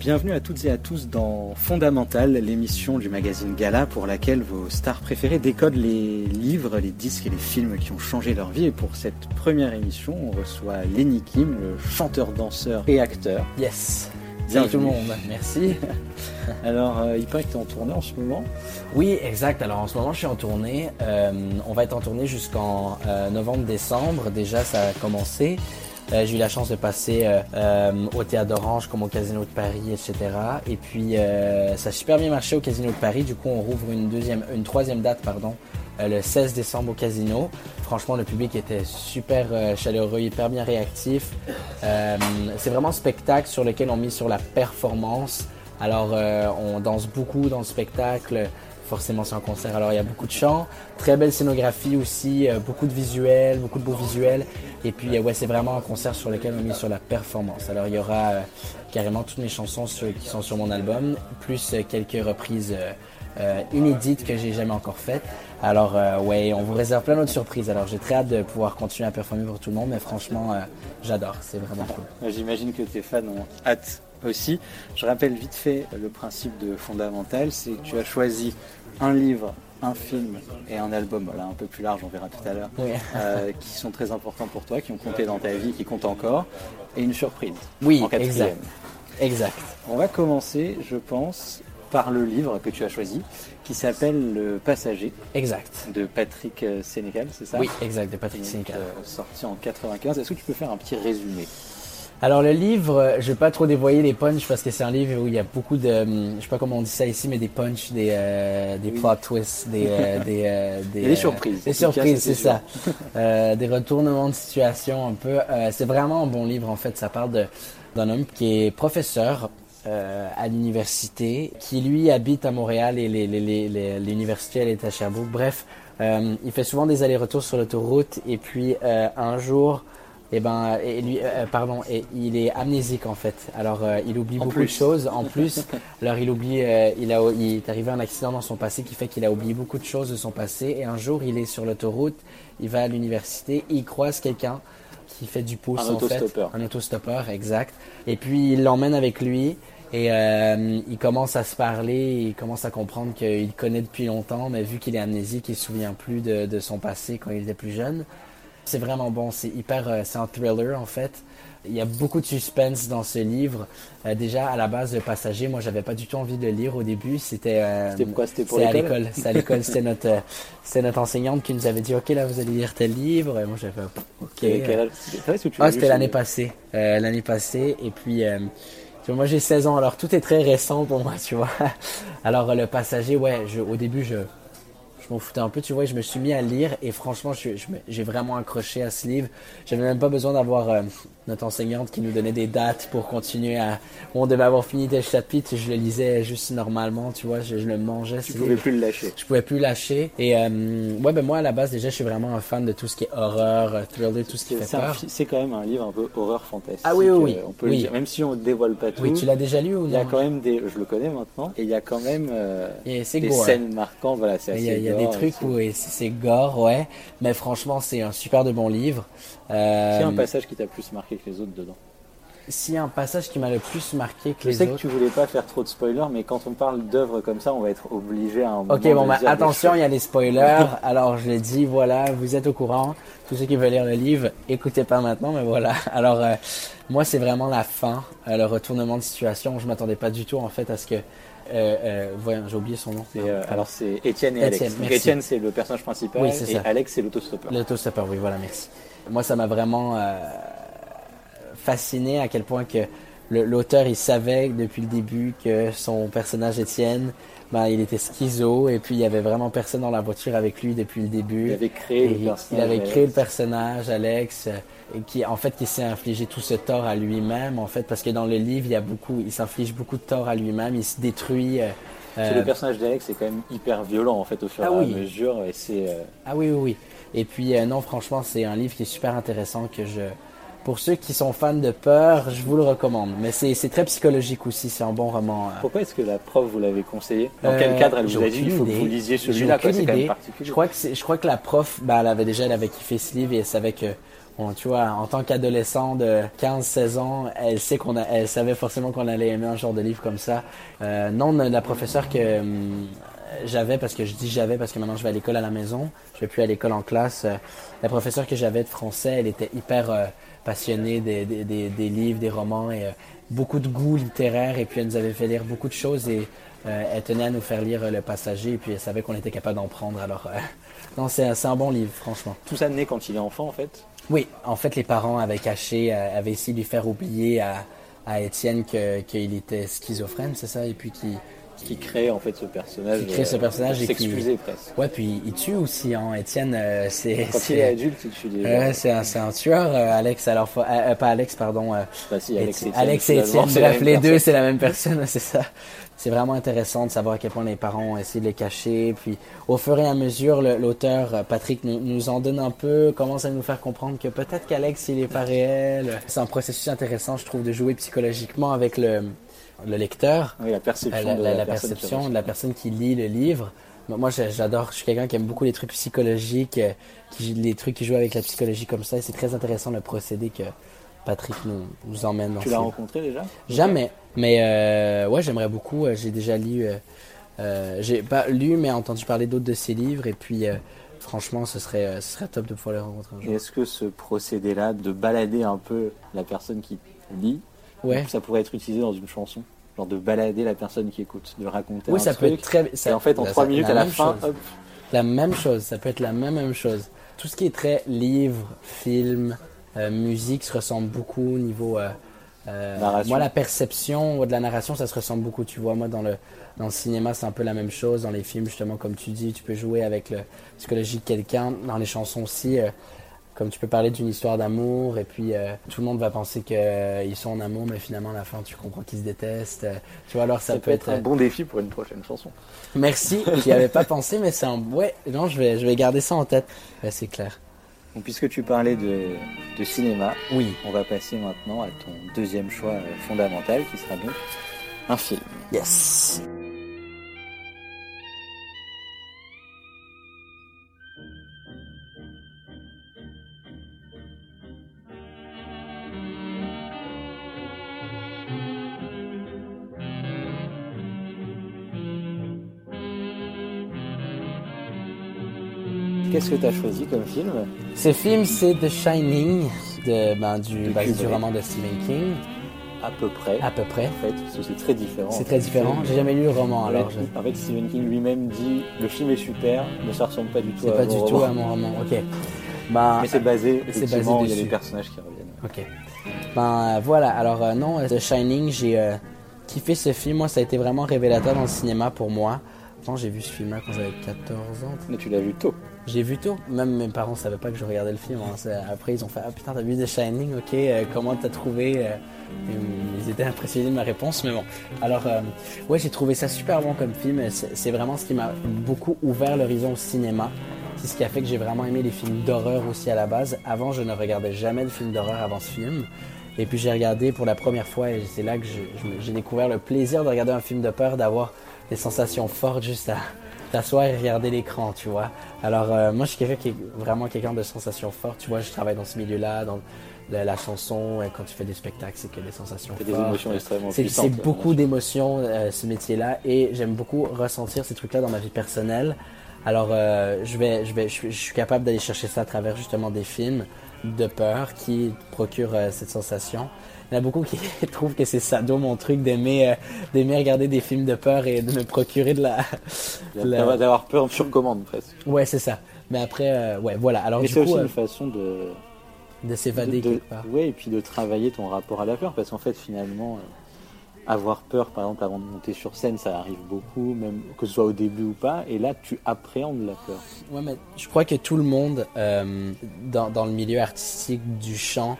Bienvenue à toutes et à tous dans Fondamental, l'émission du magazine Gala pour laquelle vos stars préférées décodent les livres, les disques et les films qui ont changé leur vie. Et pour cette première émission, on reçoit Lenny Kim, le chanteur, danseur et acteur. Yes. Bienvenue. Tout le monde, merci. Alors, euh, il paraît que tu es en tournée en ce moment. Oui, exact. Alors en ce moment, je suis en tournée. Euh, on va être en tournée jusqu'en euh, novembre-décembre. Déjà, ça a commencé. Euh, j'ai eu la chance de passer euh, euh, au Théâtre d'Orange comme au Casino de Paris, etc. Et puis, euh, ça a super bien marché au Casino de Paris. Du coup, on rouvre une deuxième, une troisième date, pardon, euh, le 16 décembre au Casino. Franchement, le public était super chaleureux, hyper bien réactif. Euh, c'est vraiment un spectacle sur lequel on mise sur la performance. Alors, euh, on danse beaucoup dans le spectacle. Forcément, c'est un concert. Alors, il y a beaucoup de chants, très belle scénographie aussi, euh, beaucoup de visuels, beaucoup de beaux visuels. Et puis, ouais, c'est vraiment un concert sur lequel on mise sur la performance. Alors, il y aura euh, carrément toutes mes chansons qui sont sur mon album, plus euh, quelques reprises inédites que j'ai jamais encore faites. Alors, ouais, on vous réserve plein d'autres surprises. Alors, j'ai très hâte de pouvoir continuer à performer pour tout le monde, mais franchement, j'adore. C'est vraiment cool. J'imagine que tes fans ont hâte aussi. Je rappelle vite fait le principe de Fondamental, c'est que tu as choisi un livre, un film et un album, voilà, un peu plus large, on verra tout à l'heure, Oui. euh, qui sont très importants pour toi, qui ont compté dans ta vie, qui comptent encore, et une surprise. Oui, en quatrième. exact. Exact. On va commencer, je pense, par le livre que tu as choisi, qui s'appelle Le Passager Exact. de Patrick euh, Sénécal, c'est ça? Oui, exact, de Patrick Sénécal. euh, sorti en 95. Est-ce que tu peux faire un petit résumé? Alors le livre, euh, je vais pas trop dévoyer les punchs parce que c'est un livre où il y a beaucoup de, hum, je sais pas comment on dit ça ici, mais des punchs, des, euh, des plot twists, des, euh, des, euh, des, surprises. Des surprises, c'est ça. Euh, des retournements de situation un peu. Euh, c'est vraiment un bon livre en fait. Ça parle de d'un homme qui est professeur euh, à l'université, qui lui habite à Montréal et l'université elle est à Sherbrooke. Bref, euh, il fait souvent des allers-retours sur l'autoroute et puis euh, un jour. Et ben, et lui, euh, pardon, et il est amnésique en fait. Alors, euh, il oublie En beaucoup plus. de choses. En plus, alors il oublie, euh, il a, il est arrivé un accident dans son passé qui fait qu'il a oublié beaucoup de choses de son passé. Et un jour, il est sur l'autoroute, il va à l'université, il croise quelqu'un qui fait du pouce Un en fait, autostoppeur. un autostoppeur, exact. Et puis il l'emmène avec lui. Et euh, il commence à se parler, il commence à comprendre qu'il connaît depuis longtemps, mais vu qu'il est amnésique, il se souvient plus de, de son passé quand il était plus jeune. C'est vraiment bon, c'est hyper, euh, c'est un thriller en fait. Il y a beaucoup de suspense dans ce livre. Euh, déjà à la base, le passager, moi j'avais pas du tout envie de le lire au début. C'était. euh, C'était pourquoi C'était pour c'est à l'école? C'est à l'école. C'était notre, euh, c'était notre enseignante qui nous avait dit, ok là vous allez lire tel livre. Et moi j'avais fait, ok. C'est Ah, c'était l'année passée. Euh, l'année passée. Et puis, euh, vois, moi j'ai 16 ans, alors tout est très récent pour moi, tu vois. Alors, euh, le passager, ouais, je, au début, je m'en foutais un peu, tu vois, je me suis mis à lire et franchement, je, je me- j'ai vraiment accroché à ce livre. J'avais même pas besoin d'avoir euh, notre enseignante qui nous donnait des dates pour continuer à. On devait avoir fini tel chapitre, je le lisais juste normalement, tu vois, je, je le mangeais. Tu pouvais livre plus le lâcher. je pouvais plus lâcher. Et euh, ouais, ben moi à la base déjà, je suis vraiment un fan de tout ce qui est horreur, thriller, tout ce qui fait peur. c'est quand même un livre un peu horreur fantastique. Ah oui, oui, oui. euh, On peut le Oui. dire, même si on dévoile pas tout. Oui, tu l'as déjà lu ou Il y a non quand même des, je le connais maintenant, et il y a quand même euh, des gore. scènes marquantes. Voilà, c'est Il y a, assez il y a des gore, trucs où et c'est gore, ouais. Mais franchement, c'est un super de bon livre. Euh, qu'il y a un passage qui t'a plus marqué que les autres dedans S'il y a un passage qui m'a le plus marqué que Je les sais autres. que tu voulais pas faire trop de spoilers, mais quand on parle d'œuvres comme ça, on va être obligé à un moment Ok, bon, de bah, attention, il y a des spoilers. Alors, je l'ai dit, voilà, vous êtes au courant. Tous ceux qui veulent lire le livre, écoutez pas maintenant, mais voilà. Alors, euh, moi, c'est vraiment la fin, euh, le retournement de situation. Je m'attendais pas du tout, en fait, à ce que. Euh, euh, voyons, j'ai oublié son nom. Euh, alors c'est Étienne et Alex. Étienne, Donc, merci. Étienne c'est le personnage principal Oui, et ça. Alex c'est l'autostoppeur. L'autostoppeur, oui, voilà, merci. Moi, ça m'a vraiment euh, fasciné à quel point que l'auteur, il savait depuis le début que son personnage Étienne, ben, il était schizo et puis il y avait vraiment personne dans la voiture avec lui depuis le début. Il avait créé Et le il- personnage. il avait Alex. créé le personnage, Alex, qui, en fait, qui s'est infligé tout ce tort à lui-même, en fait, parce que dans le livre, il y a beaucoup, il s'inflige beaucoup de tort à lui-même, il se détruit. euh, que euh, le personnage d'Alex est quand même hyper violent en fait au fur et Ah à mesure et c'est euh, Ah oui, oui, oui. Et puis, euh, non, franchement, c'est un livre qui est super intéressant que je. Pour ceux qui sont fans de peur, je vous le recommande. Mais c'est c'est très psychologique aussi, c'est un bon roman. euh. Pourquoi est-ce que la prof vous l'avez conseillé? Dans quel cadre elle vous a dit il faut que idée. vous lisiez celui-là? C'est quand même idée. particulier. Je crois que c'est- je crois que la prof, bah, elle avait déjà, elle avait kiffé ce livre et elle savait que bon, tu vois, en tant qu'adolescent de 15-16 ans, elle sait qu'on elle savait forcément qu'on allait aimer un genre de livre comme ça. Euh, non, la professeure que hum, j'avais, parce que je dis j'avais parce que maintenant je vais à l'école à la maison, je vais plus à l'école en classe. euh, la professeure que j'avais de français, elle était hyper euh, passionnée des, des, des, des livres, des romans et euh, beaucoup de goût littéraire. Et puis elle nous avait fait lire beaucoup de choses et euh, elle tenait à nous faire lire euh, Le Passager. Et puis elle savait qu'on était capable d'en prendre. Alors, euh, non, c'est un bon livre, franchement. Tout ça naît quand il est enfant, en fait. Oui, en fait, les parents avaient caché, euh, avaient essayé de lui faire oublier à, à Étienne qu'il était schizophrène, c'est ça, et puis qui, Qui crée, en fait, ce personnage. Qui crée ce euh, personnage et qui- presque. ouais, puis il tue aussi, hein. Étienne, euh, c'est, Quand il est adulte, il tue des gens. Ouais, c'est un, tueur, euh, Alex. Alors, euh, euh, pas Alex, pardon. Bah, si, Alex et Étienne- Alex et Étienne, bref, les deux, c'est la même personne, c'est ça. C'est vraiment intéressant de savoir à quel point les parents ont essayé de les cacher. Puis, au fur et à mesure, l'auteur, Patrick, nous, nous en donne un peu, commence à nous faire comprendre que peut-être qu'Alex, il est pas réel. C'est un processus intéressant, je trouve, de jouer psychologiquement avec le, le lecteur. Oui, la perception la, de la- la, la personne qui perception reçoit. de la personne qui lit le livre. Moi, moi, j'a- j'adore, je suis quelqu'un qui aime beaucoup les trucs psychologiques, euh, qui, les trucs qui jouent avec la psychologie comme ça. Et c'est très intéressant le procédé que Patrick nous, nous emmène dans Tu l'as rencontré déjà? Jamais. Mais euh, ouais, j'aimerais beaucoup. euh, J'ai déjà lu, euh, euh, j'ai pas lu, mais entendu parler d'autres de ses livres. Et puis, euh, franchement, ce serait, euh, ce serait top de pouvoir le rencontrer un Et jour. est-ce que ce procédé-là, de balader un peu la personne qui lit, Ouais. ça pourrait être utilisé dans une chanson Genre de balader la personne qui écoute, de raconter Oui, un ça peut être très. Et Ça, en fait, en ça- trois minutes à la fin, chose. hop, La même chose, ça peut être la même, même chose. Tout ce qui est très livre, film, euh, musique se ressemble beaucoup au niveau. euh, euh, moi, la perception de la narration, ça se ressemble beaucoup. Tu vois, moi, dans le, dans le cinéma, c'est un peu la même chose. Dans les films, justement, comme tu dis, tu peux jouer avec la psychologie de quelqu'un. Dans les chansons aussi, euh, comme tu peux parler d'une histoire d'amour, et puis euh, tout le monde va penser qu'ils sont en amour, mais finalement, à la fin, tu comprends qu'ils se détestent. Euh, tu vois, alors ça, ça, peut être un euh, bon défi pour une prochaine chanson. Merci, j'y avais pas pensé, mais c'est un. Ouais, non, je vais, je vais garder ça en tête. Ouais, c'est clair. Donc, puisque tu parlais de, de cinéma, Oui. on va passer maintenant à ton deuxième choix euh, fondamental, qui sera donc un film. Yes. Que tu as choisi comme film? Ce film, c'est The Shining, de, ben, du, De basé du Kubrick. roman de Stephen King, À peu près, à peu près. en fait, parce que c'est très différent. C'est très différent. J'ai jamais lu le roman, En alors fait, je... en fait, Stephen King lui-même dit le film est super, mais ça ressemble pas du tout c'est pas du tout roman. à mon roman. Ok. Ben, Mais c'est basé, c'est basé il y a des personnages qui reviennent. Ok. Ben euh, voilà, alors euh, non, euh, The Shining, j'ai euh, kiffé ce film. Moi, ça a été vraiment révélateur dans le cinéma pour moi. Pourtant, j'ai vu ce film-là quand j'avais 14 ans. Mais tu l'as vu tôt. J'ai vu tout. Même mes parents savaient pas que je regardais le film. hein. Après, ils ont fait Ah putain, t'as vu The Shining? Ok, euh, comment t'as trouvé euh, et, Ils étaient impressionnés de ma réponse, mais bon. Alors, euh, ouais, j'ai trouvé ça super bon comme film. C'est vraiment ce qui m'a beaucoup ouvert l'horizon au cinéma. C'est ce qui a fait que j'ai vraiment aimé les films d'horreur aussi à la base. Avant, je ne regardais jamais de films d'horreur avant ce film. Et puis j'ai regardé pour la première fois et c'est là que j'ai découvert le plaisir de regarder un film de peur, d'avoir des sensations fortes juste à t'asseoir et regarder l'écran, tu vois. Alors euh, moi je suis quelqu'un qui est vraiment quelqu'un de sensations fortes, tu vois, je travaille dans ce milieu-là, dans la, la chanson, et quand tu fais des spectacles, c'est que des sensations C'est des fortes. émotions extrêmement C'est puissantes. c'est beaucoup d'émotions, euh, ce métier-là, et j'aime beaucoup ressentir ces trucs-là dans ma vie personnelle. Alors, euh, je, vais, je, vais, je, suis- je suis capable d'aller chercher ça à travers justement des films de peur qui procurent cette sensation. Il y en a beaucoup qui trouvent que c'est sado mon truc d'aimer euh, d'aimer regarder des films de peur et de me procurer de la... la- D'avoir peur sur commande presque. Ouais, c'est ça. Mais après, euh, ouais, voilà. Alors Mais c'est aussi euh, une façon de, de s'évader de, de- quelque part. ouais, et puis de travailler ton rapport à la peur, parce qu'en fait finalement, euh, avoir peur, par exemple, avant de monter sur scène, ça arrive beaucoup, même que ce soit au début ou pas, et là tu appréhendes la peur. Ouais, mais je crois que tout le monde euh, dans, dans le milieu artistique du chant,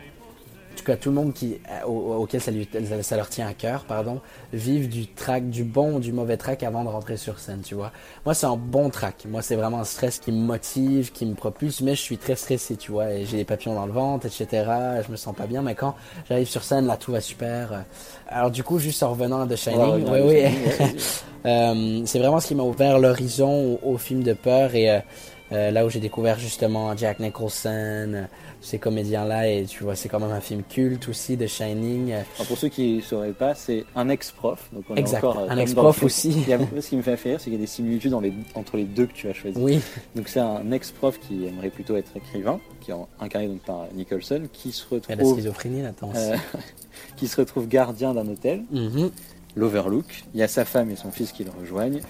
en tout cas tout le monde qui, au- auquel ça, lui- ça leur tient à cœur, pardon, vivent du track, du bon ou du mauvais track avant de rentrer sur scène, tu vois. Moi, c'est un bon track. Moi, c'est vraiment un stress qui me motive, qui me propulse, mais je suis très stressé, tu vois, et j'ai des papillons dans le ventre, etc. Je me sens pas bien, mais quand j'arrive sur scène, là, tout va super. Alors, du coup, juste en revenant On va Shining, oui, à oui. Vas-y. Euh, c'est vraiment ce qui m'a ouvert l'horizon au, au film de peur et, euh, Euh, là où j'ai découvert justement Jack Nicholson, euh, ces comédiens-là, et tu vois, c'est quand même un film culte aussi de Shining. Alors pour ceux qui ne sauraient pas, c'est un ex-prof. Donc on est Exact, encore, euh, un ex-prof aussi. Il y a- ce qui me fait rire, c'est qu'il y a des similitudes dans les- entre les deux que tu as choisis. Oui, Donc c'est un ex-prof qui aimerait plutôt être écrivain, qui est incarné donc par Nicholson, se la schizophrénie euh, qui se retrouve gardien d'un hôtel, Mhm. l'Overlook. Il y a sa femme et son fils qui le rejoignent.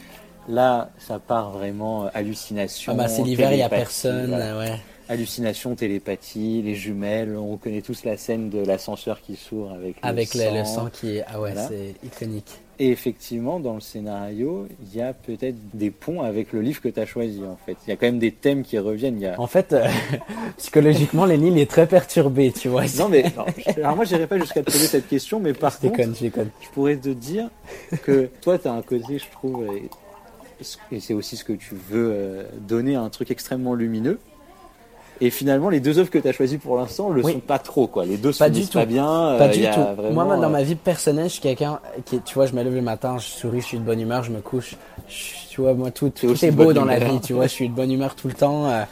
Là, ça part vraiment euh, hallucination. Ah bah c'est l'hiver, il n'y a personne. voilà. Ouais. Hallucination, télépathie, les jumelles. On connaît tous la scène de l'ascenseur qui s'ouvre avec, Avec le, le, le sang qui est. Ah ouais, Voilà. c'est iconique. Et effectivement, dans le scénario, il y a peut-être des ponts avec le livre que tu as choisi. En fait, il y a quand même des thèmes qui reviennent. Il y a... En fait, euh, psychologiquement, il est très perturbé, tu vois. Non mais non, je- alors moi j'irai pas jusqu'à te poser cette question, mais par je contre, déconne, je déconne. je pourrais te dire que toi tu as un côté, je trouve, et c'est aussi ce que tu veux euh, donner à un truc extrêmement lumineux. Et finalement, les deux œuvres que tu as choisies pour l'instant le Oui. sont pas trop, quoi. Les deux Pas finissent du tout. pas bien. Pas euh, du tout. vraiment, Moi, dans euh, ma vie personnelle, je suis quelqu'un qui, tu vois, je me lève le matin, je souris, je suis de bonne humeur, je me couche. Je- tu vois, moi, tout, est beau dans la vie, tu vois, je suis de bonne humeur tout le temps. euh,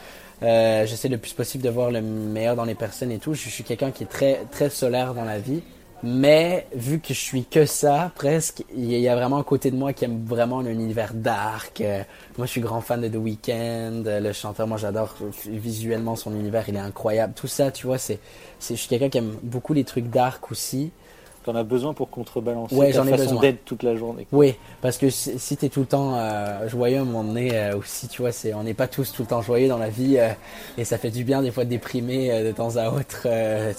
euh, J'essaie le plus possible de voir le meilleur dans les personnes et tout. Je, suis quelqu'un qui est très, très solaire dans la vie. Mais vu que je suis que ça, presque, il y a- vraiment un côté de moi qui aime vraiment l'univers dark. Euh, moi, je suis grand fan de The Weeknd, euh, le chanteur. Moi, j'adore visuellement son univers, il est incroyable. Tout ça, tu vois, c'est, je suis quelqu'un qui aime beaucoup les trucs dark aussi. T'en as besoin pour contrebalancer Ouais, ta façon d'être toute la journée. Oui, parce que si, si t'es tout le temps euh, joyeux donné euh, aussi, tu vois, c'est, on n'est pas tous tout le temps joyeux dans la vie euh, et ça fait du bien des fois de déprimer euh, de temps à autre.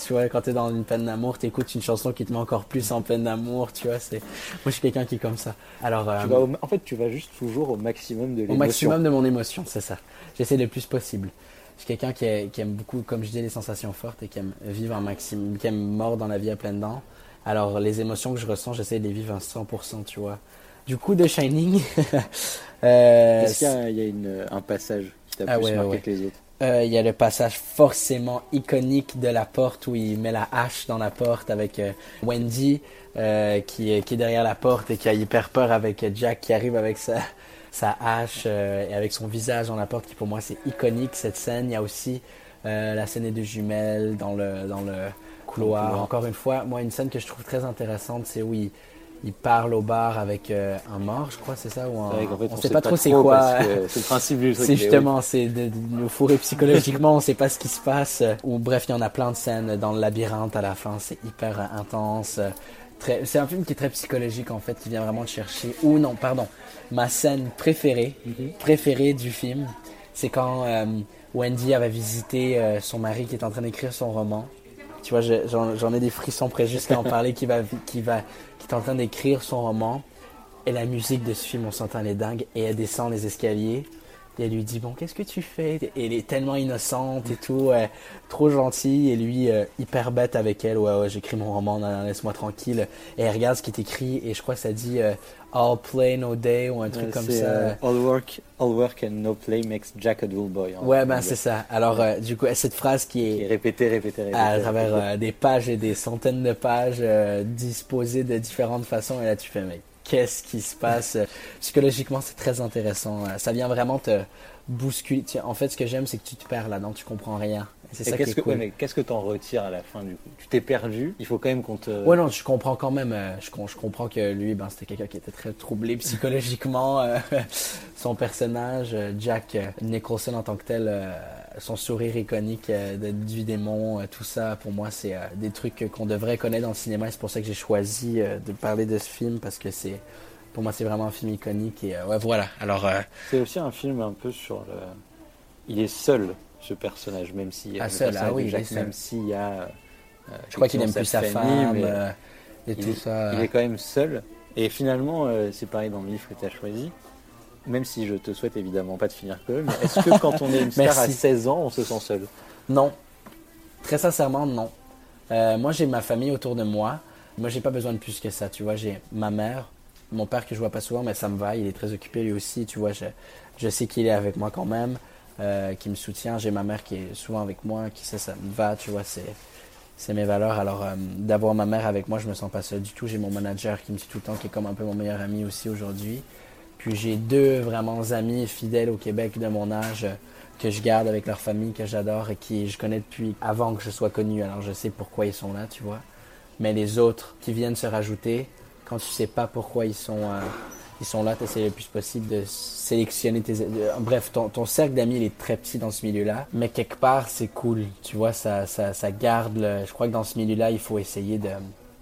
tu vois, quand t'es dans une peine d'amour, t'écoutes une chanson qui te met encore plus en peine d'amour, tu vois. C'est, moi, je suis quelqu'un qui est comme ça. Alors, Tu vas au- en fait, tu vas juste toujours au maximum de au l'émotion. maximum de mon émotion, c'est ça. J'essaie le plus possible. Je suis quelqu'un qui, est- qui aime beaucoup, comme je dis, les sensations fortes et qui aime vivre un maximum, qui aime mordre dans la vie à pleines dents. Alors, les émotions que je ressens, j'essaie de les vivre à 100%, tu vois. Du coup, de Shining, euh, Est-ce qu'il y a, une- un passage qui t'a Ah plus ouais, marqué ouais. que les autres? euh, il y a le passage forcément iconique de la porte où il met la hache dans la porte avec euh, Wendy euh, qui, est, qui est derrière la porte et qui a hyper peur avec Jack qui arrive avec sa, sa hache euh, et avec son visage dans la porte qui pour moi c'est iconique cette scène. Il y a aussi euh, la scène des deux jumelles dans le, dans le Encore une fois, moi une scène que je trouve très intéressante c'est où il, il parle au bar avec euh, un mort, je crois, c'est ça ou un... C'est vrai qu'en fait, on, sait pas trop c'est quoi. C'est le principe du truc. C'est justement, c'est de, de nous fourrer psychologiquement, on sait pas ce qui se passe. Ou bref, il y en a plein de scènes dans le labyrinthe à la fin, c'est hyper intense. c'est un film qui est très psychologique en fait, qui vient vraiment te chercher. Ou non, pardon, ma scène préférée, Mhm. préférée du film, c'est quand euh, Wendy avait visité euh, son mari qui est en train d'écrire son roman. Tu vois, je- j'en ai des frissons près juste à en parler, qui va, est en train d'écrire son roman. Et la musique de ce film, on s'entend, elle est dingue. Et elle descend les escaliers. Et elle lui dit, bon, qu'est-ce que tu fais? Et elle est tellement innocente et tout, euh, trop gentille. Et lui, euh, hyper bête avec elle. Ouais, ouais, j'écris mon roman, laisse-moi tranquille. Et elle regarde ce qui est écrit. Et je crois que ça dit euh, All play, no day, ou un truc Ouais, comme ça. all, work, all work and no play makes Jack a dull boy. ouais, ben c'est ça. Alors, du coup, cette phrase qui Et est répéter, répéter, répéter. à travers des pages et des centaines de pages disposées de différentes façons. Et là, tu fais, mais qu'est-ce qui se passe? Euh, Psychologiquement, c'est très intéressant. Euh, Ça vient vraiment te bousculer. En fait, ce que j'aime, c'est que tu te perds là-dedans, tu comprends rien. C'est qu'est-ce est que, cool. ouais, mais qu'est-ce que t'en retires à la fin du coup? Tu t'es perdu. Il faut quand même qu'on te. Ouais, non, je comprends quand même. euh, je, com- je comprends que lui, ben, c'était quelqu'un qui était très troublé psychologiquement. euh, son personnage, euh, Jack Nicholson en tant que tel, son sourire iconique du démon, tout ça, pour moi, c'est des trucs qu'on devrait connaître dans le cinéma. C'est pour ça que j'ai choisi de parler de ce film parce que c'est, pour moi, c'est vraiment un film iconique. Et ouais, voilà. Alors, euh, C'est aussi un film un peu sur le. Il est seul, ce personnage, même si. Ah, le seul, personnage ah oui, seul. même s'il y a. euh, je crois qu'il aime plus sa famille, femme mais euh, et il tout est- ça. Il est quand même seul. Et finalement, euh, c'est pareil dans le livre que tu as choisi. Même si je te souhaite évidemment pas de finir mais est-ce que quand on est une star à Merci. 16 ans, on se sent seul? Non. Très sincèrement, non. Moi, j'ai ma famille autour de moi. Moi, j'ai pas besoin de plus que ça. Tu vois, j'ai ma mère, mon père que je vois pas souvent, mais ça me va. Il est très occupé lui aussi. Tu vois, je, je sais qu'il est avec moi quand même, euh, qui me soutient. J'ai ma mère qui est souvent avec moi, qui sait ça me va. Tu vois, c'est c'est mes valeurs. Alors, euh, d'avoir ma mère avec moi, je me sens pas seul du tout. J'ai mon manager qui me suit tout le temps, qui est comme un peu mon meilleur ami aussi aujourd'hui. Puis j'ai deux vraiment amis fidèles au Québec de mon âge euh, que je garde avec leur famille, que j'adore et qui je connais depuis avant que je sois connu. Alors je sais pourquoi ils sont là, tu vois. Mais les autres qui viennent se rajouter, quand tu sais pas pourquoi ils sont, ils sont là, tu essaies le plus possible de sélectionner tes... bref, ton, cercle d'amis, il est très petit dans ce milieu-là. Mais quelque part, c'est cool. Tu vois, ça, ça, ça garde le... Je crois que dans ce milieu-là, il faut essayer de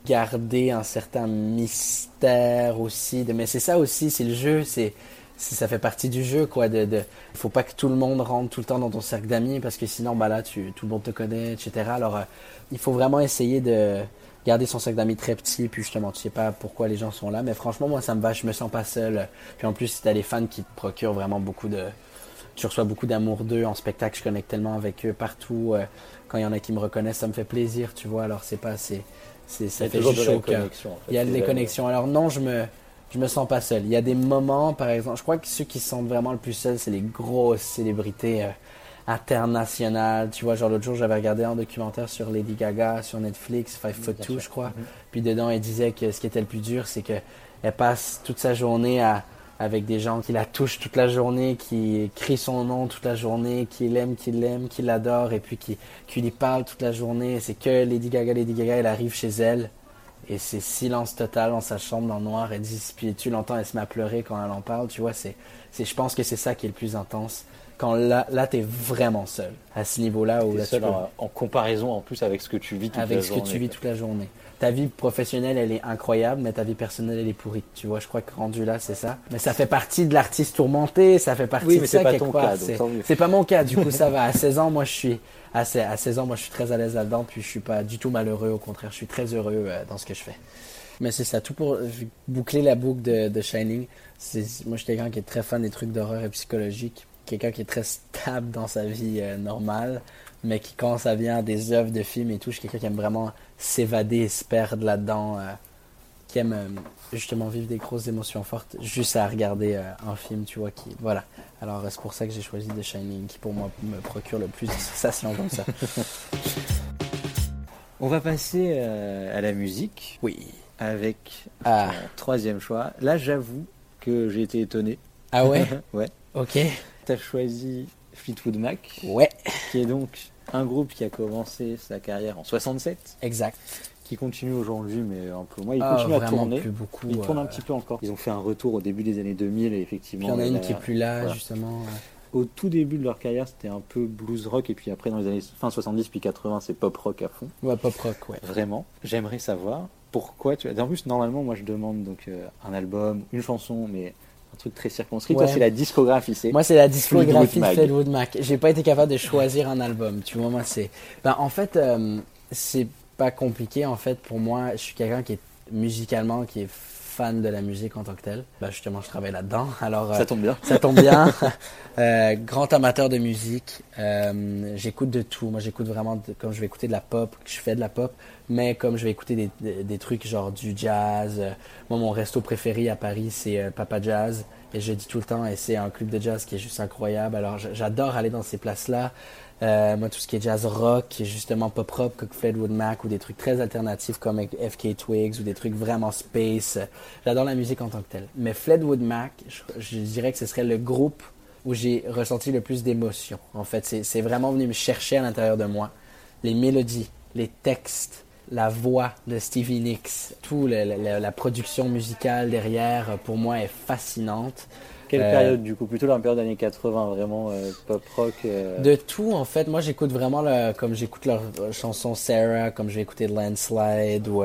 garder un certain mystère aussi. Mais c'est ça aussi, c'est le jeu, c'est ça fait partie du jeu quoi de, de faut pas que tout le monde rentre tout le temps dans ton cercle d'amis parce que sinon bah là tu tout le monde te connaît etc alors euh, il faut vraiment essayer de garder son cercle d'amis très petit puis justement tu sais pas pourquoi les gens sont là mais franchement moi ça me va je me sens pas seul. Puis en plus t'as les fans qui te procurent vraiment beaucoup de tu reçois beaucoup d'amour d'eux en spectacle je connecte tellement avec eux partout euh, quand il y en a qui me reconnaissent ça me fait plaisir tu vois. Alors c'est pas c'est c'est ça fait juste chaud il y a des connexions. alors non je me je me sens pas seul. Il y a des moments, par exemple, je crois que ceux qui se sentent vraiment le plus seuls, c'est les grosses célébrités euh, internationales. Tu vois, genre l'autre jour, j'avais regardé un documentaire sur Lady Gaga sur Netflix, Five Foot Two, je crois. Mhm. Puis dedans, elle disait que ce qui était le plus dur, c'est qu'elle passe toute sa journée à, avec des gens qui la touchent toute la journée, qui crient son nom toute la journée, qui l'aiment, qui l'aiment, qui l'adorent, et puis qui, qui lui parlent toute la journée. C'est que Lady Gaga, Lady Gaga, elle arrive chez elle et c'est silence total dans sa chambre dans le noir. Elle dit, puis tu l'entends, elle se met à pleurer quand elle en parle. Tu vois, c'est, c'est, je pense que c'est ça qui est le plus intense. Quand là, là t'es vraiment seul à ce niveau-là. Où seul en, comparaison en plus avec ce que tu vis toute avec la journée. Avec ce que tu vis toute la journée. Ta vie professionnelle, elle est incroyable, mais ta vie personnelle, elle est pourrie. Tu vois, je crois que rendu là, c'est ça. Mais ça fait partie de l'artiste tourmenté, ça fait partie oui, mais c'est pas ton cas. C'est pas mon cas, du coup, ça va. À 16 ans, moi, je suis à, 16 ans, moi, je suis très à l'aise là-dedans, puis je suis pas du tout malheureux. Au contraire, je suis très heureux euh, dans ce que je fais. Mais c'est ça, tout pour boucler la boucle de, de Shining. Moi, je suis quelqu'un qui est très fan des trucs d'horreur et psychologique. Quelqu'un qui est très stable dans sa vie euh, normale, mais qui, quand ça vient des œuvres de films et tout, je suis quelqu'un qui aime vraiment s'évader et se perdre là-dedans. Euh, qui aime justement vivre des grosses émotions fortes juste à regarder un film, tu vois. qui Voilà. Alors, c'est pour ça que j'ai choisi The Shining, qui pour moi me procure le plus de sensations comme ça. On va passer euh, à la musique. Oui. Avec ah. troisième choix. Là, j'avoue que j'ai été étonné. Ah ouais? Ouais. Ok. Tu as choisi Fleetwood Mac. Ouais. Qui est donc un groupe qui a commencé sa carrière en 67. Exact. Qui continue aujourd'hui, mais un peu moins. Il ah, continue à tourner. Plus beaucoup, il tourne un euh, petit peu encore. Ils ont fait un retour au début des années 2000 et effectivement. il y en a une qui est plus là, justement au tout début de leur carrière, c'était un peu blues rock, et puis après, dans les années fin 70 puis 80, c'est pop rock à fond. Ouais, pop rock, ouais. Vraiment. J'aimerais savoir pourquoi tu as. En plus, normalement, moi, je demande donc euh, un album, une chanson, mais un truc très circonscrit. Toi, c'est la discographie, c'est. Moi, c'est la discographie de Fleetwood Mac. J'ai pas été capable de choisir un album. Tu vois, moi, c'est. Ben, en fait, euh, c'est pas compliqué. En fait, pour moi, je suis quelqu'un qui est musicalement, qui est fan de la musique en tant que tel. Bah, justement, je travaille là-dedans. Alors, ça tombe bien. Euh, ça tombe bien. euh, grand amateur de musique. Euh, j'écoute de tout. Moi, j'écoute vraiment, comme je vais écouter de la pop, je fais de la pop, mais comme je vais écouter des, des, trucs genre du jazz. Moi, mon resto préféré à Paris, c'est Papa Jazz. Et je dis tout le temps, et c'est un club de jazz qui est juste incroyable. Alors, j'adore aller dans ces places-là. Euh, moi, tout ce qui est jazz rock, justement pop rock comme Fleetwood Mac ou des trucs très alternatifs comme FK Twigs ou des trucs vraiment space. J'adore la musique en tant que telle. Mais Fleetwood Mac, je, dirais que ce serait le groupe où j'ai ressenti le plus d'émotion. En fait, c'est vraiment venu me chercher à l'intérieur de moi. Les mélodies, les textes, la voix de Stevie Nicks, tout la production musicale derrière, pour moi, est fascinante. Quelle euh, période du coup? Plutôt la période des années 80, vraiment euh, pop rock euh. De tout en fait. Moi j'écoute vraiment comme j'écoute leur chanson Sarah, comme j'ai écouté Landslide ou,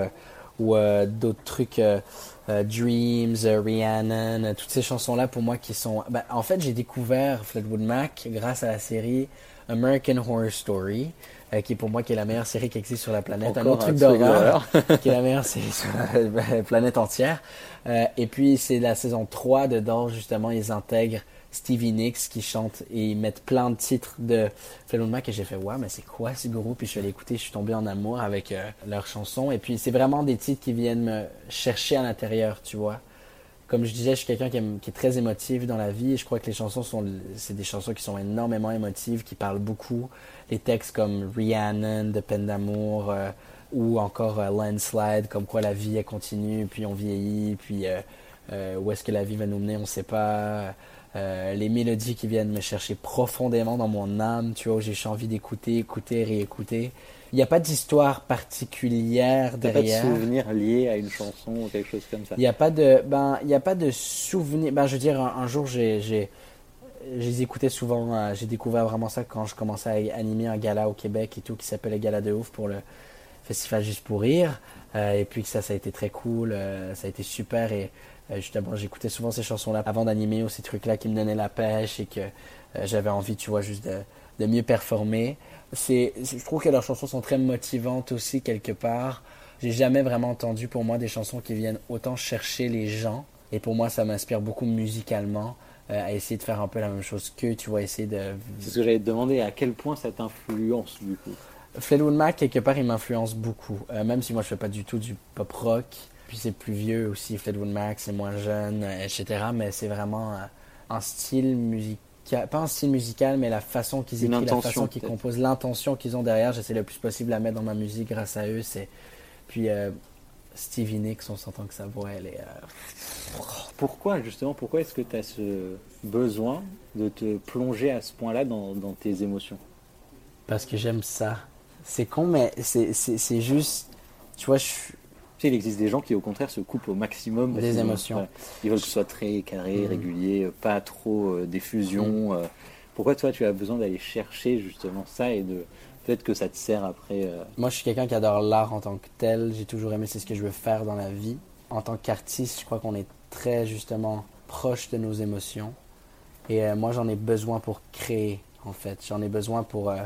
ou d'autres trucs. Dreams, Rhiannon, toutes ces chansons-là pour moi qui sont... Ben, en fait, j'ai découvert Fleetwood Mac grâce à la série American Horror Story, qui pour moi qui est la meilleure série qui existe sur la planète. un autre truc d'horreur, qui est la meilleure série sur la planète entière. Euh, et puis c'est la saison 3 dedans, justement, ils intègrent Stevie Nicks qui chante et ils mettent plein de titres de Fleetwood Mac et j'ai fait ouais mais c'est quoi ce groupe? Puis je suis allé écouter je suis tombé en amour avec euh, leurs chansons et puis c'est vraiment des titres qui viennent me chercher à l'intérieur tu vois comme je disais je suis quelqu'un qui, est très émotif dans la vie et je crois que les chansons sont c'est des chansons qui sont énormément émotives qui parlent beaucoup les textes comme Rhiannon de peine d'amour euh, ou encore euh, Landslide, comme quoi la vie elle continue, puis on vieillit, puis euh, où est-ce que la vie va nous mener, on ne sait pas. Les mélodies qui viennent me chercher profondément dans mon âme, tu vois, j'ai envie d'écouter, écouter, réécouter. Il n'y a pas d'histoire particulière derrière. Pas de souvenir lié à une chanson ou quelque chose comme ça. Il n'y a pas de, ben, il y a pas de souvenir. Ben, je veux dire, un, jour, j'ai, j'ai, les écoutais souvent. Euh, j'ai découvert vraiment ça quand je commençais à animer un gala au Québec et tout qui s'appelle le Gala de ouf pour le festival Juste pour rire. Euh, et puis que ça, ça a été très cool, euh, ça a été super. Et justement, j'écoutais souvent ces chansons-là avant d'animer ou ces trucs-là qui me donnaient la pêche et que j'avais envie, tu vois, juste de, de mieux performer. C'est, je trouve que leurs chansons sont très motivantes aussi quelque part. J'ai jamais vraiment entendu pour moi des chansons qui viennent autant chercher les gens. Et pour moi, ça m'inspire beaucoup musicalement. Euh, à essayer de faire un peu la même chose qu'eux, tu vois, essayer de... C'est ce que j'allais te demander, à quel point ça t'influence du coup? Fleetwood Mac, quelque part, il m'influence beaucoup, euh, même si moi je fais pas du tout du pop rock, puis c'est plus vieux aussi, Fleetwood Mac, c'est moins jeune, euh, etc., mais c'est vraiment un style musical, pas un style musical, mais la façon qu'ils écrivent, la façon qu'ils composent, l'intention qu'ils ont derrière, j'essaie le plus possible à mettre dans ma musique grâce à eux, c'est... Puis Stevie Nicks, on s'entend que sa voix, elle est. Euh, pourquoi, justement, pourquoi est-ce que tu as ce besoin de te plonger à ce point-là dans, tes émotions? Parce que j'aime ça. C'est con, mais c'est juste. Tu vois, je suis. Sais, il existe des gens qui, au contraire, se coupent au maximum des émotions. Ils veulent que ce soit très carré, mm. régulier, pas trop euh, d'effusion. Mm. Euh. pourquoi toi, tu as besoin d'aller chercher justement ça et de Peut-être que ça te sert après. Euh? Moi, je suis quelqu'un qui adore l'art en tant que tel. J'ai toujours aimé, c'est ce que je veux faire dans la vie. En tant qu'artiste, je crois qu'on est très justement proche de nos émotions. Et euh, moi, j'en ai besoin pour créer, en fait. J'en ai besoin pour. Euh,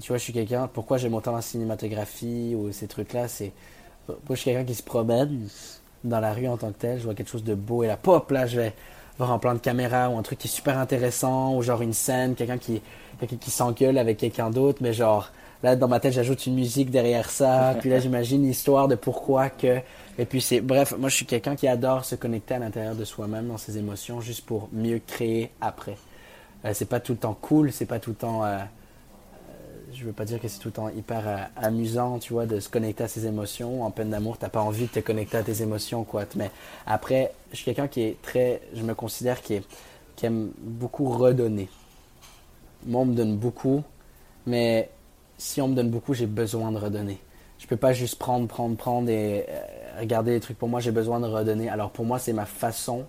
tu vois, je suis quelqu'un. Pourquoi j'aime autant la cinématographie ou ces trucs-là C'est. Moi, je suis quelqu'un qui se promène dans la rue en tant que tel. Je vois quelque chose de beau et là, pop, là, je vais voir un plan de caméra ou un truc qui est super intéressant ou genre une scène, quelqu'un qui qui s'engueule avec quelqu'un d'autre, mais genre, là, dans ma tête, j'ajoute une musique derrière ça, puis là, j'imagine l'histoire de pourquoi que. Et puis, c'est. Bref, moi, je suis quelqu'un qui adore se connecter à l'intérieur de soi-même, dans ses émotions, juste pour mieux créer après. Euh, c'est pas tout le temps cool, c'est pas tout le temps. Euh je veux pas dire que c'est tout le temps hyper euh, amusant, tu vois, de se connecter à ses émotions. En peine d'amour, t'as pas envie de te connecter à tes émotions, quoi. Mais après, je suis quelqu'un qui est très. Je me considère qui, aime beaucoup redonner moi, on me donne beaucoup, mais si on me donne beaucoup, j'ai besoin de redonner. Je peux pas juste prendre, prendre, prendre et euh, regarder les trucs. Pour moi, j'ai besoin de redonner. Alors pour moi, c'est ma façon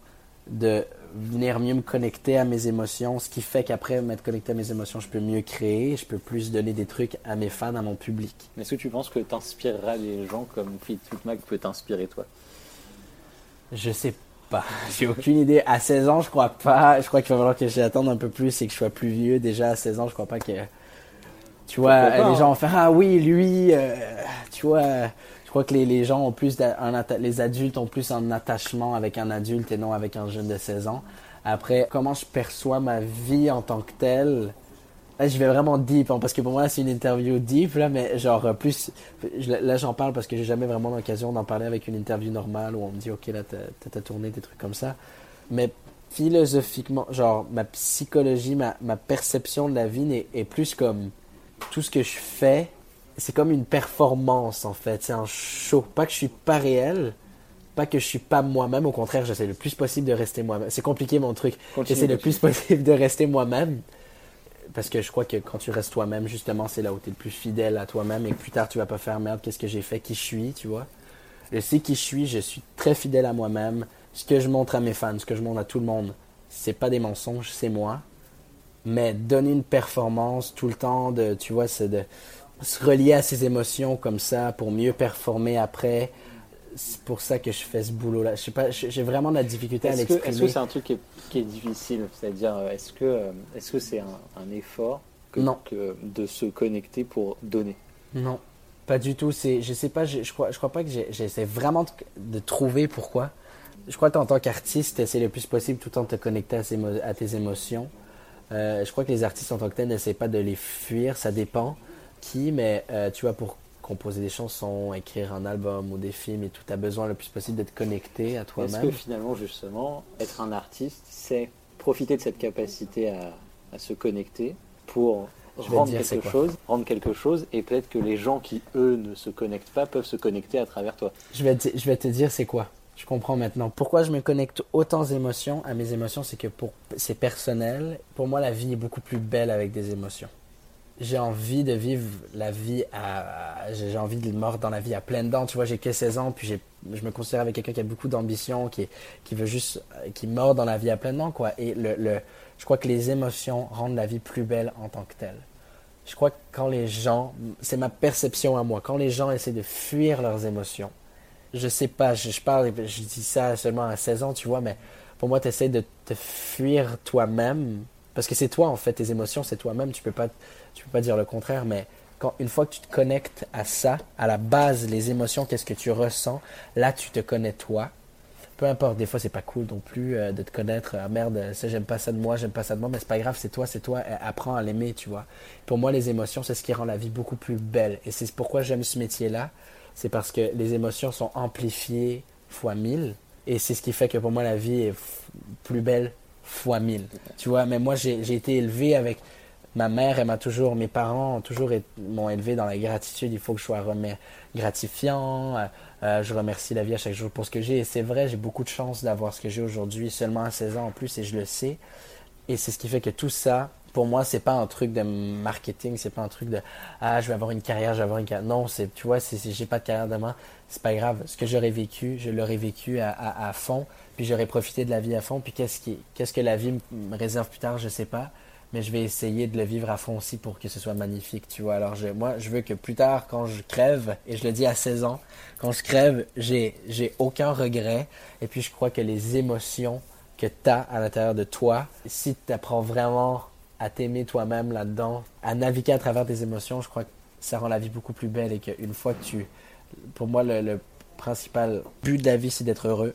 de venir mieux me connecter à mes émotions, ce qui fait qu'après m'être connecté à mes émotions, je peux mieux créer, je peux plus donner des trucs à mes fans, à mon public. Est-ce que tu penses que tu inspireras des gens comme Fleetwood Mac peut t'inspirer toi? Je sais pas J'ai aucune idée. À 16 ans, je crois pas. Je crois qu'il va falloir que j'attende un peu plus et que je sois plus vieux. Déjà, à 16 ans, je crois pas que. Tu vois, les hein. gens vont faire Ah oui, lui, euh, tu vois. Crois que les, les gens ont plus. les adultes ont plus un attachement avec un adulte et non avec un jeune de 16 ans. Après, comment je perçois ma vie en tant que telle? Là, je vais vraiment deep, hein, parce que pour moi, c'est une interview deep, là, mais genre, euh, plus. Là, j'en parle parce que j'ai jamais vraiment l'occasion d'en parler avec une interview normale où on me dit, OK, là, t'as tourné des trucs comme ça. Mais philosophiquement, genre, ma psychologie, ma, ma perception de la vie est, plus comme tout ce que je fais, c'est comme une performance, en fait. C'est un show. Pas que je suis pas réel, pas que je suis pas moi-même, au contraire, j'essaie le plus possible de rester moi-même. C'est compliqué mon truc. J'essaie le plus possible de rester moi-même parce que je crois que quand tu restes toi-même, justement, c'est là où tu es le plus fidèle à toi-même et plus tard, tu vas pas faire merde, qu'est-ce que j'ai fait, qui je suis, tu vois? Je sais qui je suis, je suis très fidèle à moi-même. Ce que je montre à mes fans, ce que je montre à tout le monde, c'est pas des mensonges, c'est moi. Mais donner une performance tout le temps, de, tu vois, c'est de se relier à ses émotions comme ça pour mieux performer après c'est pour ça que je fais ce boulot-là. Je sais pas, j'ai vraiment de la difficulté à l'exprimer. Est-ce que c'est un truc qui est, qui est difficile? C'est-à-dire, euh, est-ce que euh, est-ce que c'est un, effort que, non. de se connecter pour donner? Non, pas du tout. C'est, je sais pas, je, je crois, je crois pas que j'essaie vraiment de, trouver pourquoi. Je crois qu'en tant qu'artiste, c'est le plus possible tout le temps de te connecter à, à tes émotions. Euh, je crois que les artistes en tant que tels n'essaient pas de les fuir, ça dépend qui, mais tu vois, pour composer des chansons, écrire un album ou des films et tout, tu as besoin le plus possible d'être connecté à toi-même. Est-ce que finalement, justement, être un artiste, c'est profiter de cette capacité à, à se connecter pour rendre quelque chose, rendre quelque chose, et peut-être que les gens qui eux ne se connectent pas peuvent se connecter à travers toi. Je vais te, je vais te dire c'est quoi. Je comprends maintenant. Pourquoi je me connecte autant aux émotions, à mes émotions, c'est que pour c'est personnel. Pour moi, la vie est beaucoup plus belle avec des émotions. J'ai envie de vivre la vie à, j'ai envie de mordre dans la vie à pleines dents. Tu vois, j'ai que 16 ans, puis je me considère avec quelqu'un qui a beaucoup d'ambition, qui, qui veut juste, qui mord dans la vie à pleines dents, quoi. Et le, le, je crois que les émotions rendent la vie plus belle en tant que telle. Je crois que quand les gens, c'est ma perception à moi, quand les gens essaient de fuir leurs émotions, je sais pas, je, parle, je dis ça seulement à 16 ans, tu vois, mais pour moi, tu essaies de te fuir toi-même, parce que c'est toi, en fait, tes émotions, c'est toi-même, tu peux pas, tu peux pas dire le contraire, mais quand, une fois que tu te connectes à ça, à la base, les émotions, qu'est-ce que tu ressens, là, tu te connais toi. Peu importe, des fois, c'est pas cool non plus euh, de te connaître. Ah, merde, ça, j'aime pas ça de moi, j'aime pas ça de moi, mais c'est pas grave, c'est toi, c'est toi. Apprends à l'aimer, tu vois. Pour moi, les émotions, c'est ce qui rend la vie beaucoup plus belle. Et c'est pourquoi j'aime ce métier-là c'est parce que les émotions sont amplifiées fois mille. Et c'est ce qui fait que pour moi, la vie est plus belle fois mille. Tu vois, mais moi, j'ai été élevé avec ma mère, elle m'a toujours, mes parents ont toujours m'ont élevé dans la gratitude. Il faut que je sois gratifiant. Euh, euh, je remercie la vie à chaque jour pour ce que j'ai. Et c'est vrai, j'ai beaucoup de chance d'avoir ce que j'ai aujourd'hui, seulement à 16 ans en plus, et je le sais. Et c'est ce qui fait que tout ça, pour moi, c'est pas un truc de marketing, c'est pas un truc de ah, je vais avoir une carrière, je vais avoir une carrière. Non, c'est tu vois, c'est j'ai pas de carrière demain, c'est pas grave. Ce que j'aurais vécu, je l'aurais vécu à, fond, puis j'aurais profité de la vie à fond. Puis qu'est-ce que la vie me réserve plus tard, je sais pas, mais je vais essayer de le vivre à fond aussi pour que ce soit magnifique, tu vois. Alors moi, je veux que plus tard, quand je crève, et je le dis à 16 ans, quand je crève, j'ai j'ai aucun regret. Et puis je crois que les émotions que tu as à l'intérieur de toi, si tu apprends vraiment à t'aimer toi-même là-dedans, à naviguer à travers tes émotions, je crois que ça rend la vie beaucoup plus belle et qu'une fois que tu... Pour moi, le, principal but de la vie, c'est d'être heureux.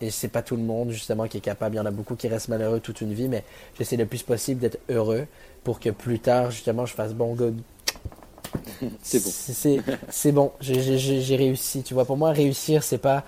Et c'est pas tout le monde, justement, qui est capable. Il y en a beaucoup qui restent malheureux toute une vie, mais j'essaie le plus possible d'être heureux pour que plus tard, justement, je fasse bon good. C'est bon. C'est bon, j'ai réussi. Tu vois, pour moi, réussir, c'est pas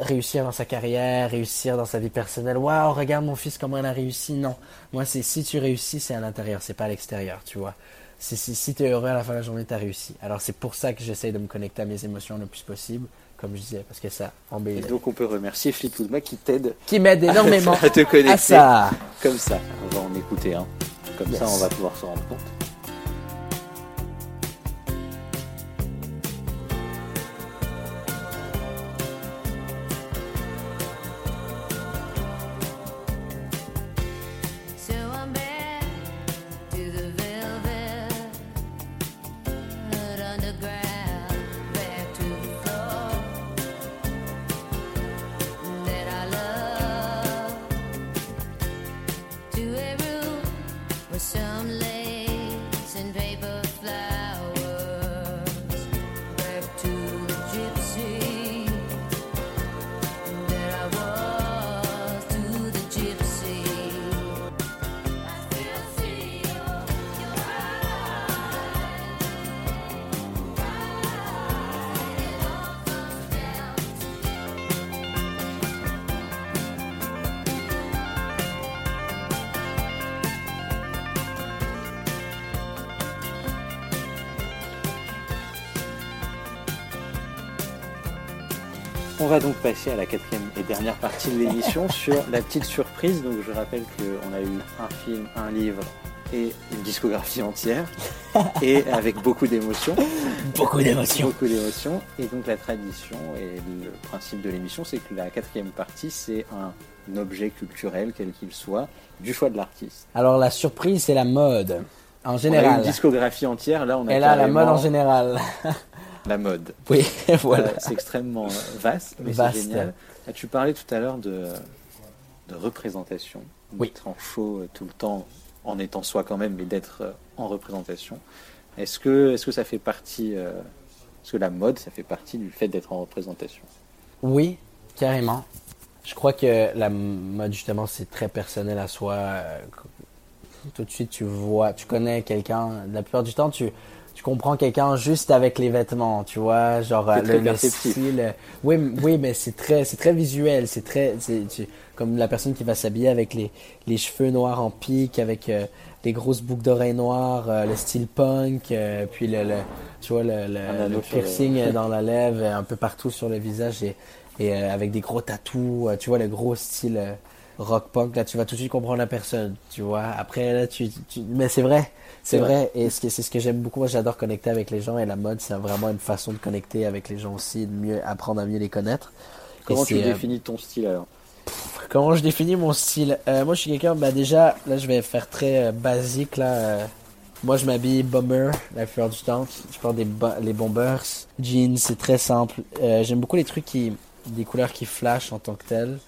réussir dans sa carrière, réussir dans sa vie personnelle. Waouh, regarde mon fils comment il a réussi. Non, moi c'est si tu réussis, c'est à l'intérieur, c'est pas à l'extérieur, tu vois. Si, si, tu es heureux à la fin de la journée, tu as réussi. Alors c'est pour ça que j'essaie de me connecter à mes émotions le plus possible, comme je disais, parce que ça embellit. Et donc on peut remercier Fleetwood qui t'aide. Qui m'aide énormément à te connecter. À ça. Comme ça. On va en écouter un. Comme ça, on va pouvoir se rendre compte. On va donc passer à la quatrième et dernière partie de l'émission sur la petite surprise. Donc je rappelle qu'on a eu un film, un livre et une discographie entière et avec beaucoup d'émotions. Beaucoup d'émotions. Beaucoup d'émotions. Et donc la tradition et le principe de l'émission, c'est que la quatrième partie, c'est un objet culturel, quel qu'il soit, du choix de l'artiste. Alors la surprise, c'est la mode. En général. On a une discographie entière, là on a Et là, la mode en général. la mode. Oui, voilà. c'est extrêmement vaste, mais c'est génial. Tu parlais tout à l'heure de, de représentation, oui. d'être en show tout le temps en étant soi quand même, mais d'être en représentation? Est-ce que, est -ce que ça fait partie, euh, est-ce que la mode, ça fait partie du fait d'être en représentation? Oui, carrément. Je crois que la mode, justement, c'est très personnel à soi. Tout de suite, tu vois, tu connais quelqu'un. La plupart du temps, tu, tu comprends quelqu'un juste avec les vêtements, tu vois, genre euh, le, le style. euh, Oui, oui, mais c'est très, c'est très visuel, c'est très, tu- comme la personne qui va s'habiller avec les, les cheveux noirs en pique, avec euh, les grosses boucles d'oreilles noires, euh, le style punk, euh, puis le, le- tu vois le, piercing dans la lèvre, un peu partout sur le visage et, et avec des gros tatous, tu vois le gros style rock punk. Là, tu vas tout de suite comprendre la personne, tu vois. Après là, tu, tu... mais c'est vrai. C'est vrai. vrai, et ce que- c'est ce que j'aime beaucoup. Moi, j'adore connecter avec les gens et la mode, c'est vraiment une façon de connecter avec les gens aussi, de mieux apprendre à mieux les connaître. Et Comment tu euh, définis ton style alors? Comment je définis mon style? Euh, Moi, je suis quelqu'un, bah déjà, là, je vais faire très euh, basique là. euh, moi, je m'habille bomber la plupart du temps. Je porte des les bombers, jeans, c'est très simple. Euh, j'aime beaucoup les trucs qui, des couleurs qui flashent en tant que telles.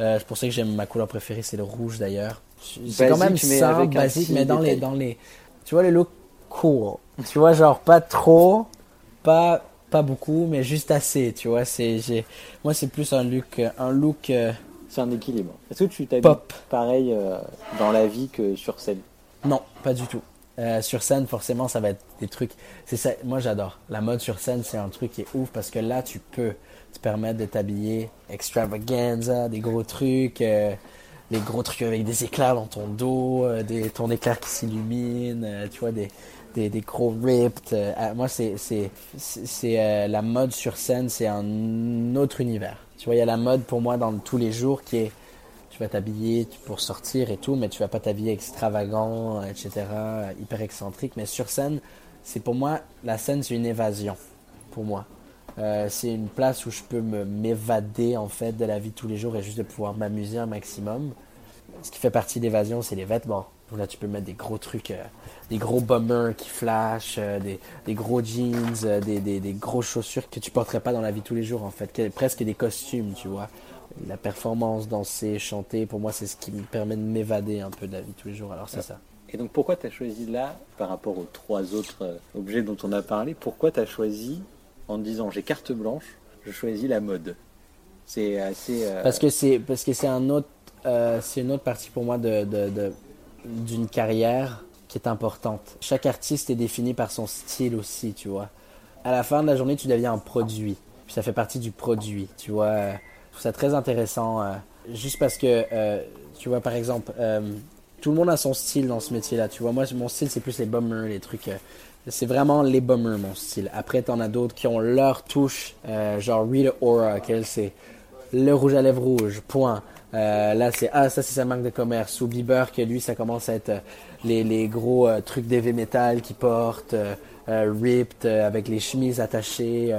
Euh, c'est pour ça que j'aime ma couleur préférée, c'est le rouge d'ailleurs. C'est quand même simple, basique, mais dans les, dans les, tu vois le look cool. tu vois, genre pas trop, pas pas beaucoup, mais juste assez. Tu vois, c'est j'ai, moi c'est plus un look, un look. euh, C'est un équilibre. Est-ce que tu t'habilles pareil euh, dans la vie que sur scène? Non, pas du tout. Euh, sur scène, forcément, ça va être des trucs. C'est ça. Moi, j'adore. La mode sur scène, c'est un truc qui est ouf parce que là, tu peux te permettre de t'habiller extravaganza, des gros trucs, euh, les gros trucs avec des éclairs dans ton dos, euh, des ton éclair qui s'illumine, euh, tu vois, des des, des gros ripped. moi, c'est c'est c'est la mode sur scène, c'est un autre univers. Tu vois, il y a la mode pour moi dans tous les jours qui est tu vas t'habiller pour sortir et tout, mais tu vas pas t'habiller extravagant, etc., hyper excentrique. Mais sur scène, c'est pour moi, la scène, c'est une évasion, pour moi. Euh, c'est une place où je peux m'évader, en fait, de la vie de tous les jours et juste de pouvoir m'amuser un maximum. Ce qui fait partie d'évasion, c'est les vêtements. Donc là, tu peux mettre des gros trucs, euh, des gros bombers qui flashent, euh, des, des gros jeans, des, des, des grosses chaussures que tu porterais pas dans la vie de tous les jours, en fait. Que- presque des costumes, tu vois. La performance, danser, chanter, pour moi, c'est ce qui me permet de m'évader un peu de la vie tous les jours. Alors, c'est Ouais. ça. Et donc pourquoi tu as choisi là, par rapport aux trois autres euh, objets dont on a parlé, pourquoi tu as choisi en disant j'ai carte blanche, je choisis la mode? C'est assez... euh, Parce que c'est parce que c'est un autre euh, c'est une autre partie pour moi de- d'une carrière qui est importante. Chaque artiste est défini par son style aussi, tu vois. À la fin de la journée, tu deviens un produit. Puis ça fait partie du produit, tu vois. Trouve ça très intéressant. euh, juste parce que, euh, tu vois, par exemple, euh, tout le monde a son style dans ce métier-là, tu vois. Moi, mon style, c'est plus les bummers, les trucs. c'est vraiment les bummers, mon style. Après, t'en as d'autres qui ont leur touche, genre Rita Ora, qu'elle, c'est le rouge à lèvres rouge, point. Là, c'est ah, ça, c'est sa marque de commerce. Ou Bieber, que lui, ça commence à être les, les gros trucs d'heavy metal qu'il porte, ripped, avec les chemises attachées.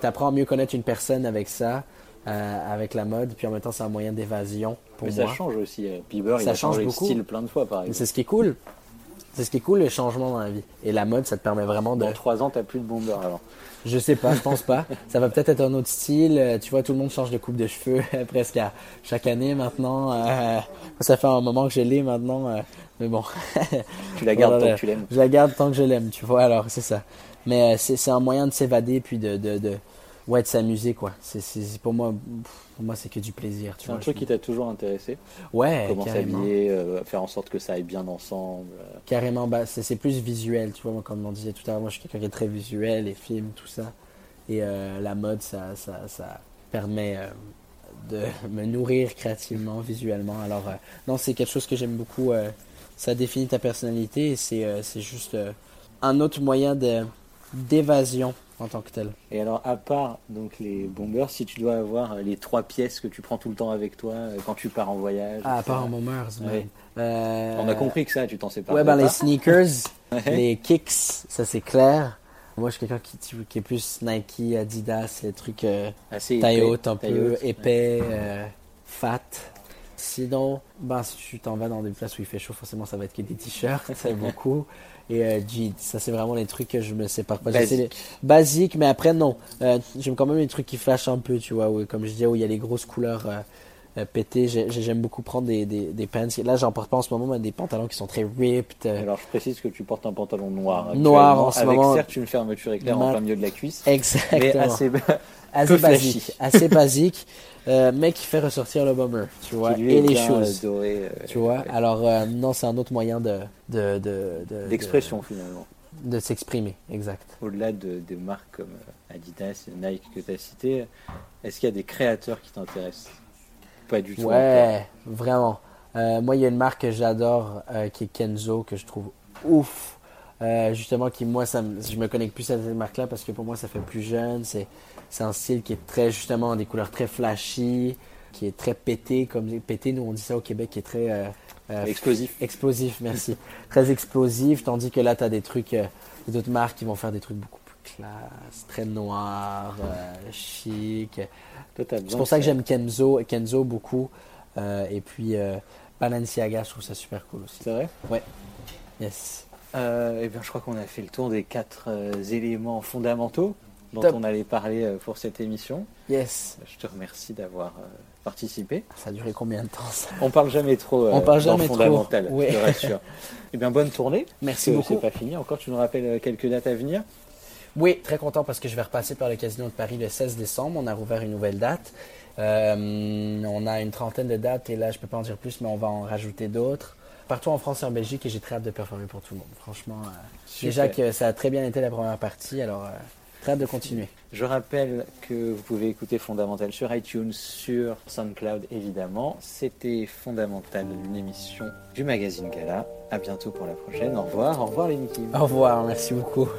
T'apprends à mieux connaître une personne avec ça, euh, avec la mode, puis en même temps, c'est un moyen d'évasion pour mais moi. ça change aussi. euh, Bieber, il Ça a change changé beaucoup. style plein de fois par exemple. C'est ce qui est cool. C'est ce qui est cool, le changement dans la vie. Et la mode, ça te permet vraiment de. Dans trois ans, t'as plus de bomber alors. Je sais pas, je pense pas. Ça va peut-être être un autre style. Euh, Tu vois, tout le monde change de coupe de cheveux presque à chaque année maintenant. Euh, ça fait un moment que je l'ai maintenant. euh, mais bon, Tu la gardes Voilà. tant que tu l'aimes. je la garde tant que je l'aime, tu vois. Alors, c'est ça. Mais euh, c'est c'est un moyen de s'évader puis de, de, de, ouais, de s'amuser, quoi. C'est pour moi, pour moi, c'est que du plaisir, C'est un vois. truc Je- qui t'a toujours intéressé? Ouais, Comment carrément. s'habiller, euh, faire en sorte que ça aille bien ensemble. euh? Carrément, bah, c'est c'est plus visuel, tu vois, moi, comme on disait tout à l'heure, moi je suis quelqu'un qui est très visuel, les films, tout ça. Et euh, la mode, ça, ça, ça permet de me nourrir créativement, visuellement. Alors, non, c'est quelque chose que j'aime beaucoup. ça définit ta personnalité et c'est c'est juste un autre moyen de d'évasion en tant que tel. Et alors, à part donc les bombers, si tu dois avoir euh, les trois pièces que tu prends tout le temps avec toi euh, quand tu pars en voyage. Ah, à part en bombers. Ouais. Euh, On a compris que ça, tu t'en sépares. Ouais, ben les sneakers, les kicks, ça c'est clair. Moi, je suis quelqu'un qui, qui est plus Nike, Adidas, les trucs euh, Assez taille épais, haute un peu, ouais. épais, euh, fat. Sinon, ben, si tu t'en vas dans des places où il fait chaud, forcément, ça va être que des t-shirts, c'est beaucoup. Et euh, jeans, ça c'est vraiment les trucs que je me sépare pas. Basique. les- Basique, mais après, non. Euh, J'aime quand même les trucs qui flashent un peu, tu vois. où, comme je disais, où il y a les grosses couleurs euh, euh. J'ai- J'aime beaucoup prendre des, des, des pants. Là, j'en porte pas en ce moment, mais des pantalons qui sont très ripped. euh, Alors, je précise que tu portes un pantalon noir. Noir en ce avec moment. certes une fermeture éclair en Ma- plein milieu de la cuisse. Mais Exactement. assez, basique, assez basique, euh, mais qui fait ressortir le bomber, tu vois, qui lui et les choses, euh, doré, euh, tu vois. Alors non, c'est un autre moyen de de de- de- D'expression finalement. De s'exprimer, exact. Au-delà de, des marques comme Adidas et Nike que tu as citées, est-ce qu'il y a des créateurs qui t'intéressent? Pas du tout. Ouais, vraiment. Euh, moi, il y a une marque que j'adore euh, qui est Kenzo, que je trouve ouf. Euh, justement, qui moi, ça me- je me connecte plus à cette marque-là parce que pour moi, ça fait plus jeune. C'est, c'est un style qui est très, justement, des couleurs très flashy, qui est très pété, comme pété, nous on dit ça au Québec, qui est très Explosif. explosif, merci. très explosif, tandis que là, tu as des trucs, d'autres marques qui vont faire des trucs beaucoup classe, très noirs, euh, chic. C'est pour ça que j'aime Kenzo, Kenzo beaucoup. Euh, et puis euh, Balenciaga, je trouve ça super cool aussi. C'est vrai? Yes. Euh, eh bien, je crois qu'on a fait le tour des quatre euh, éléments fondamentaux dont Top. on allait parler pour cette émission. Yes. Je te remercie d'avoir participé. Ça a duré combien de temps ça? On parle jamais trop On parle dans jamais trop. fondamental, Oui. je te rassure. eh bien, bonne tournée. Merci beaucoup. C'est pas fini. Encore, tu nous rappelles quelques dates à venir. Oui, très content parce que je vais repasser par le Casino de Paris le 16 décembre. On a rouvert une nouvelle date. Euh, on a une trentaine de dates et là, je peux pas en dire plus, mais on va en rajouter d'autres. Partout en France et en Belgique et j'ai très hâte de performer pour tout le monde. Franchement, euh, déjà que ça a très bien été la première partie, alors euh, très hâte de continuer. Je rappelle que vous pouvez écouter Fondamental sur iTunes, sur SoundCloud évidemment. C'était Fondamental, une émission du magazine Gala. À bientôt pour la prochaine. Au revoir. Au revoir les Mickey. Au revoir, merci beaucoup.